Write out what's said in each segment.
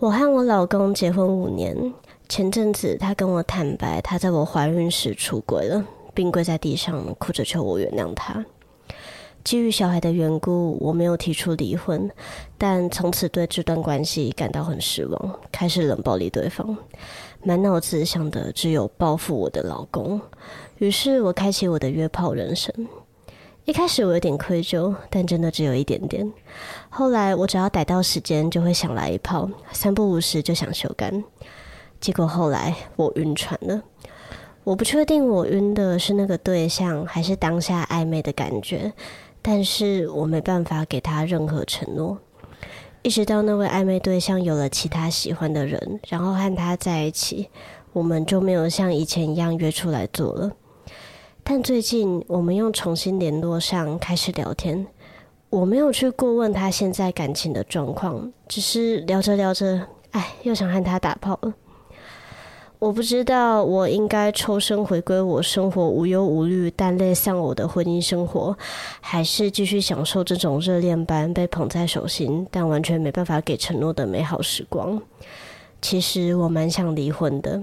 我和我老公结婚五年，前阵子他跟我坦白，他在我怀孕时出轨了，并跪在地上哭着求我原谅他。基于小孩的缘故，我没有提出离婚，但从此对这段关系感到很失望，开始冷暴力对方，满脑子想的只有报复我的老公。于是我开启我的约炮人生。一开始我有点愧疚，但真的只有一点点。后来我只要逮到时间，就会想来一炮，三不五时就想修干。结果后来我晕船了。我不确定我晕的是那个对象，还是当下暧昧的感觉，但是我没办法给他任何承诺。一直到那位暧昧对象有了其他喜欢的人，然后和他在一起，我们就没有像以前一样约出来做了。但最近我们又重新联络上，开始聊天。我没有去过问他现在感情的状况，只是聊着聊着，哎，又想和他打炮了。我不知道我应该抽身回归我生活无忧无虑但泪丧偶的婚姻生活，还是继续享受这种热恋般被捧在手心但完全没办法给承诺的美好时光。其实我蛮想离婚的。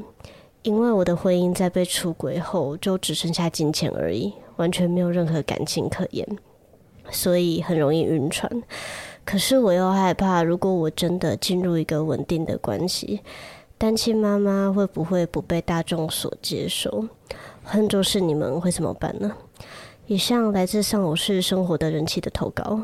因为我的婚姻在被出轨后就只剩下金钱而已，完全没有任何感情可言，所以很容易晕船。可是我又害怕，如果我真的进入一个稳定的关系，单亲妈妈会不会不被大众所接受？换作是你们会怎么办呢？以上来自丧偶式生活的人气的投稿。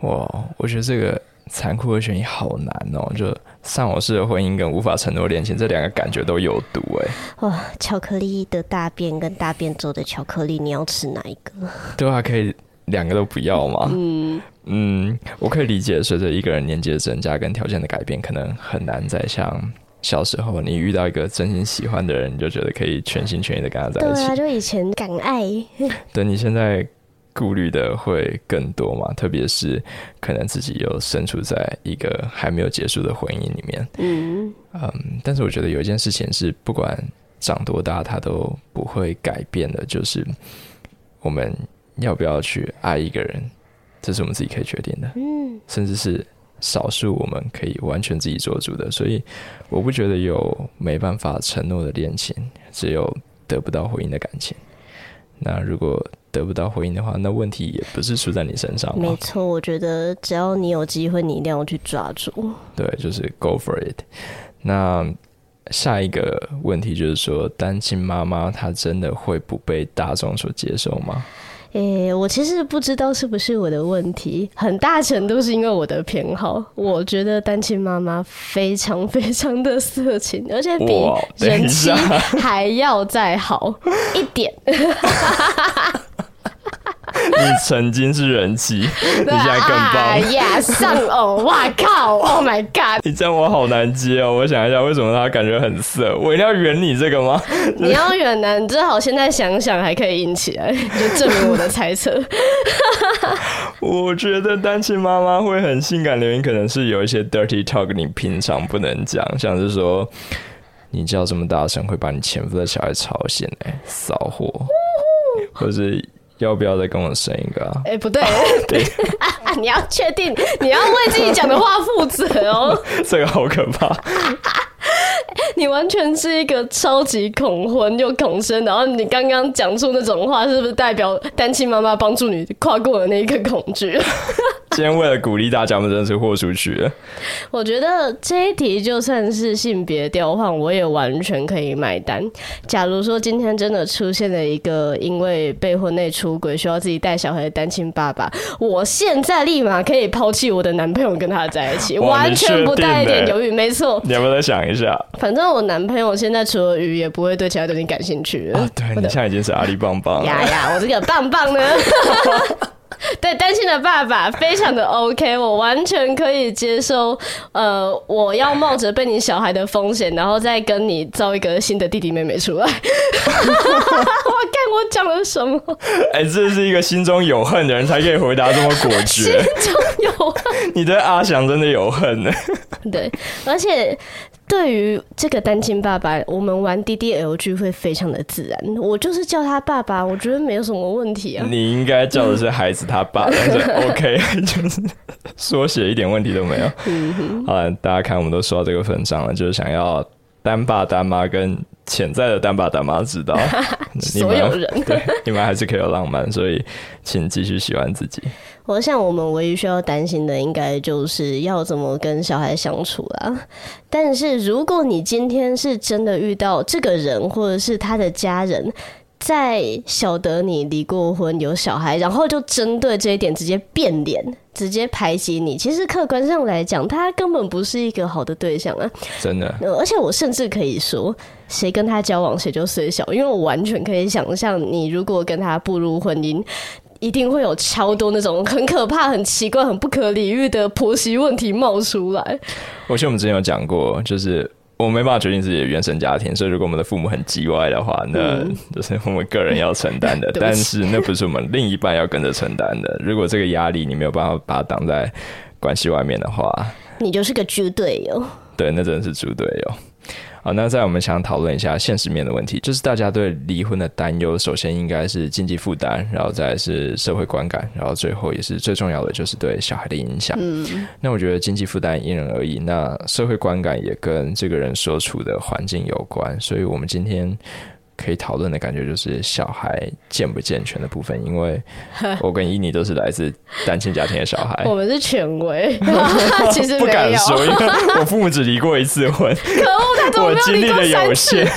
哇，我觉得这个。残酷的选题好难哦，就丧偶式的婚姻跟无法承诺恋情这两个感觉都有毒哎。哇，巧克力的大便跟大便做的巧克力，你要吃哪一个？对啊，可以两个都不要吗？嗯嗯，我可以理解，随着一个人年纪的增加跟条件的改变，可能很难再像小时候你遇到一个真心喜欢的人，你就觉得可以全心全意的跟他在一起。对啊，就以前敢爱。等，你现在。顾虑的会更多嘛？特别是可能自己又身处在一个还没有结束的婚姻里面。嗯嗯，但是我觉得有一件事情是不管长多大，他都不会改变的，就是我们要不要去爱一个人，这是我们自己可以决定的。嗯，甚至是少数我们可以完全自己做主的。所以我不觉得有没办法承诺的恋情，只有得不到回应的感情。那如果得不到回应的话，那问题也不是出在你身上。没错，我觉得只要你有机会，你一定要去抓住。对，就是 go for it。那下一个问题就是说，单亲妈妈她真的会不被大众所接受吗？诶、欸，我其实不知道是不是我的问题，很大程度是因为我的偏好。我觉得单亲妈妈非常非常的色情，而且比人妻还要再好一点。你曾经是人妻，你现在更棒呀！上偶，哇靠！Oh my god！你这样我好难接哦。我想一下，为什么他感觉很色？我一定要圆你这个吗？你要圆呢？你最好现在想想，还可以硬起来，就证明我的猜测。我觉得单亲妈妈会很性感的原因，可能是有一些 dirty talk，你平常不能讲，像是说你叫这么大声，会把你前夫的小孩吵醒，哎，骚货，或是。要不要再跟我生一个？啊？哎、欸，不对，对，你要确定，你要为自己讲的话负责哦。这个好可怕。你完全是一个超级恐婚又恐生，然后你刚刚讲出那种话，是不是代表单亲妈妈帮助你跨过了那一个恐惧？今天为了鼓励大家，我们真的是豁出去了。我觉得这一题就算是性别调换，我也完全可以买单。假如说今天真的出现了一个因为被婚内出轨需要自己带小孩的单亲爸爸，我现在立马可以抛弃我的男朋友跟他在一起，完全不带一点犹豫。没错，你要不要再想一下？反正我男朋友现在除了鱼，也不会对其他东西感兴趣了。啊，对，你现在已经是阿里棒棒了。呀呀，我这个棒棒呢？对，单亲的爸爸非常的 OK，我完全可以接受。呃，我要冒着被你小孩的风险，然后再跟你造一个新的弟弟妹妹出来。我看我讲了什么？哎、欸，这是一个心中有恨的人才可以回答这么果决。心中有恨，你对阿翔真的有恨呢？对，而且。对于这个单亲爸爸，我们玩 DDLG 会非常的自然。我就是叫他爸爸，我觉得没有什么问题啊。你应该叫的是孩子他爸，但是 OK，就是缩写一点问题都没有。嗯哼。好了，大家看，我们都说到这个份上了，就是想要单爸单妈跟潜在的单爸单妈知道，所有人 对你们还是可以有浪漫，所以请继续喜欢自己。我想，我们唯一需要担心的，应该就是要怎么跟小孩相处啦。但是，如果你今天是真的遇到这个人，或者是他的家人，在晓得你离过婚、有小孩，然后就针对这一点直接变脸、直接排挤你，其实客观上来讲，他根本不是一个好的对象啊！真的。而且，我甚至可以说，谁跟他交往，谁就衰小，因为我完全可以想象，你如果跟他步入婚姻。一定会有超多那种很可怕、很奇怪、很不可理喻的婆媳问题冒出来。我记得我们之前有讲过，就是我没办法决定自己的原生家庭，所以如果我们的父母很叽歪的话，那就是我们个人要承担的。但是那不是我们另一半要跟着承担的。如果这个压力你没有办法把它挡在关系外面的话，你就是个猪队友。对，那真的是猪队友。好，那在我们想讨论一下现实面的问题，就是大家对离婚的担忧，首先应该是经济负担，然后再是社会观感，然后最后也是最重要的，就是对小孩的影响。嗯，那我觉得经济负担因人而异，那社会观感也跟这个人所处的环境有关，所以我们今天。可以讨论的感觉就是小孩健不健全的部分，因为 我跟伊妮都是来自单亲家庭的小孩。我们是权威，其实不敢说，因为我父母只离过一次婚。可恶？我经历的有限。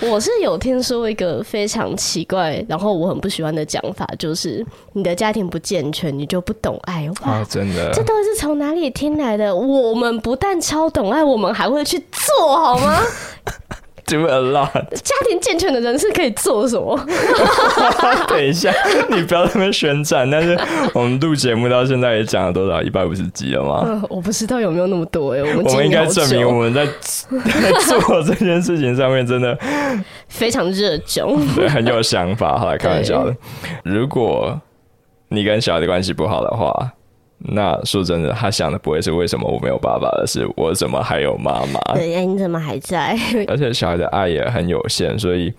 我是有听说一个非常奇怪，然后我很不喜欢的讲法，就是你的家庭不健全，你就不懂爱。哇，啊、真的，这到底是从哪里听来的？我们不但超懂爱，我们还会去做好吗？Do a lot。家庭健全的人是可以做什么？等一下，你不要在那边宣战。但是我们录节目到现在也讲了多少？一百五十集了吗？呃，我不知道有没有那么多哎。我们我们应该证明我们在 在做这件事情上面真的非常热衷，对，很有想法。好，来开玩笑的。如果你跟小孩的关系不好的话。那说真的，他想的不会是为什么我没有爸爸，而是我怎么还有妈妈？对呀，你怎么还在？而且小孩的爱也很有限，所以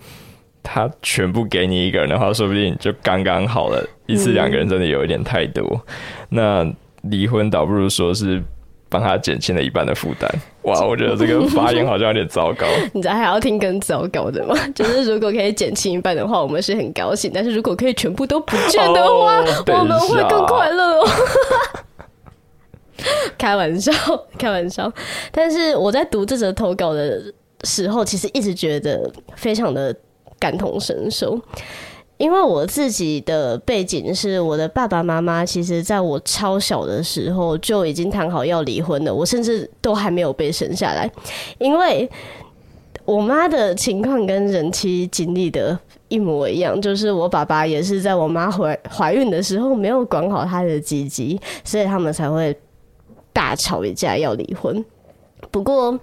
他全部给你一个人的话，说不定就刚刚好了。一次两个人真的有一点太多。嗯、那离婚倒不如说是帮他减轻了一半的负担。哇，我觉得这个发言好像有点糟糕。你知道还要听更糟糕的吗？就是如果可以减轻一半的话，我们是很高兴；但是如果可以全部都不见的话，哦、我们会更快乐哦。开玩笑，开玩笑。但是我在读这则投稿的时候，其实一直觉得非常的感同身受，因为我自己的背景是我的爸爸妈妈，其实在我超小的时候就已经谈好要离婚了，我甚至都还没有被生下来。因为我妈的情况跟人妻经历的一模一样，就是我爸爸也是在我妈怀怀孕的时候没有管好她的鸡鸡，所以他们才会。大吵一架要离婚，不过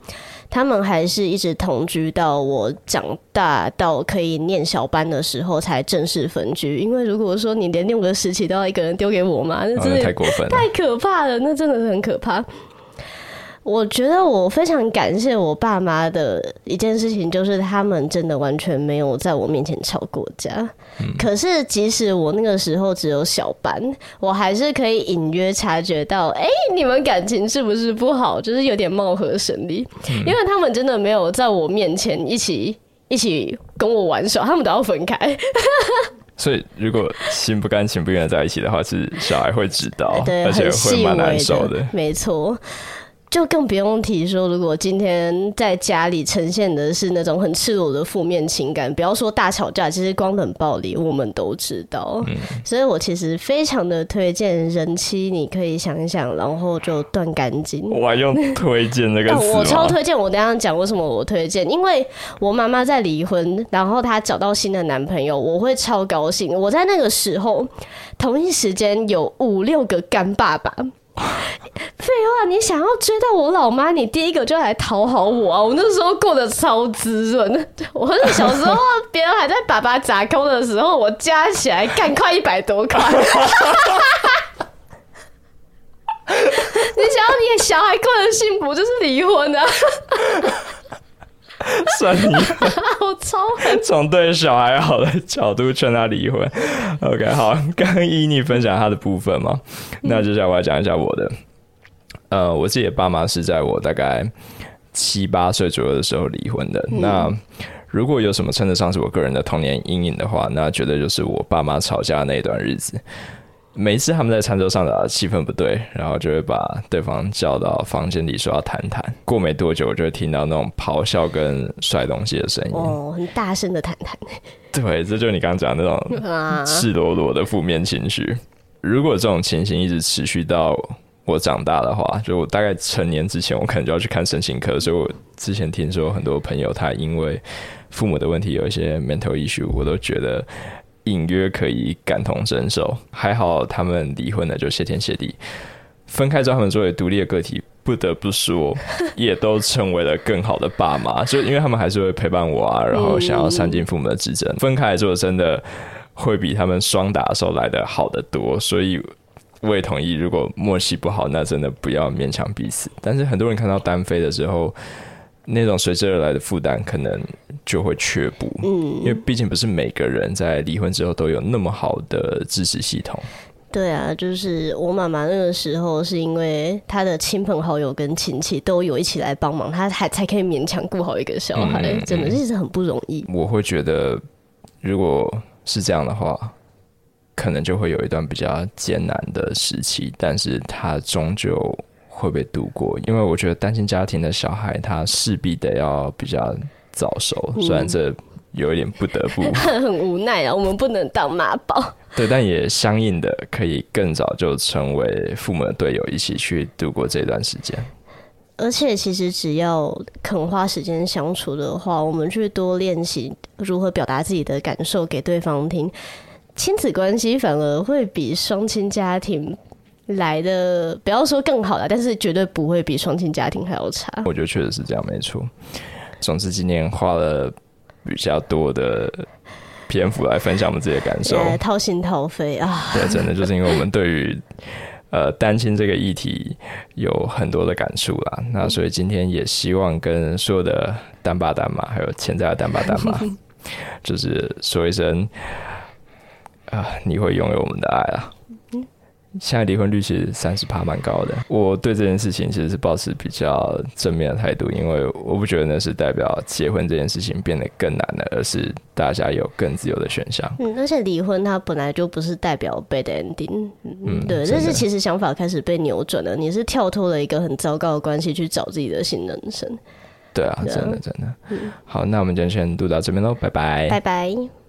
他们还是一直同居到我长大到可以念小班的时候才正式分居。因为如果说你连六个时期都要一个人丢给我嘛，那真的太过分，太可怕了，那真的是很可怕。我觉得我非常感谢我爸妈的一件事情，就是他们真的完全没有在我面前吵过架。嗯、可是即使我那个时候只有小班，我还是可以隐约察觉到，哎、欸，你们感情是不是不好？就是有点貌合神离，嗯、因为他们真的没有在我面前一起一起跟我玩耍，他们都要分开。所以如果心不甘情不愿的在一起的话，是小孩会知道，而且会蛮难受的。没错。就更不用提说，如果今天在家里呈现的是那种很赤裸的负面情感，不要说大吵架，其实光冷暴力我们都知道。嗯，所以我其实非常的推荐人妻，你可以想一想，然后就断干净。我还用推荐那个词？我超推荐。我等一下讲为什么我推荐，因为我妈妈在离婚，然后她找到新的男朋友，我会超高兴。我在那个时候，同一时间有五六个干爸爸。废话，你想要追到我老妈，你第一个就来讨好我啊！我那时候过得超滋润，我是小时候别人还在爸爸砸空的时候，我加起来干快一百多块。你想要你小孩过得幸福就是离婚啊。算你 我超狠，从对小孩好的角度劝他离婚。OK，好，刚刚依你分享他的部分嘛，那接下来我要讲一下我的。呃，我自己的爸妈是在我大概七八岁左右的时候离婚的。嗯、那如果有什么称得上是我个人的童年阴影的话，那绝对就是我爸妈吵架的那一段日子。每一次他们在餐桌上的气氛不对，然后就会把对方叫到房间里说要谈谈。过没多久，我就会听到那种咆哮跟摔东西的声音。哦，很大声的谈谈。对，这就是你刚刚讲的那种 赤裸裸的负面情绪。如果这种情形一直持续到我长大的话，就我大概成年之前，我可能就要去看身心科。所以我之前听说很多朋友他因为父母的问题有一些 mental issue，我都觉得。隐约可以感同身受，还好他们离婚了，就谢天谢地。分开之后，他们作为独立的个体，不得不说，也都成为了更好的爸妈。就因为他们还是会陪伴我啊，然后想要善尽父母的职责。分开之后，真的会比他们双打的时候来的好得多。所以我也同意，如果默契不好，那真的不要勉强彼此。但是很多人看到单飞的时候，那种随之而来的负担，可能就会却步。嗯，因为毕竟不是每个人在离婚之后都有那么好的支持系统。对啊，就是我妈妈那个时候，是因为她的亲朋好友跟亲戚都有一起来帮忙，她还才可以勉强顾好一个小孩。嗯，真的，其实很不容易。我会觉得，如果是这样的话，可能就会有一段比较艰难的时期，但是她终究。会不会度过，因为我觉得单亲家庭的小孩，他势必得要比较早熟，虽然这有一点不得不，很无奈啊。我们不能当妈宝，对，但也相应的可以更早就成为父母的队友，一起去度过这段时间。而且，其实只要肯花时间相处的话，我们去多练习如何表达自己的感受给对方听，亲子关系反而会比双亲家庭。来的不要说更好了，但是绝对不会比双亲家庭还要差。我觉得确实是这样，没错。总之，今年花了比较多的篇幅来分享我们自己的感受，掏心掏肺啊！对，真的就是因为我们对于呃单亲这个议题有很多的感触啦。那所以今天也希望跟所有的单爸单妈，还有潜在的单爸单妈，就是说一声啊，你会拥有我们的爱啊！现在离婚率其实三十趴蛮高的，我对这件事情其实是保持比较正面的态度，因为我不觉得那是代表结婚这件事情变得更难了，而是大家有更自由的选项。嗯，而且离婚它本来就不是代表 bad ending，嗯，对，但是其实想法开始被扭转了，你是跳脱了一个很糟糕的关系去找自己的新人生。对啊，真的真的。好，那我们今天先录到这边喽，拜拜，拜拜。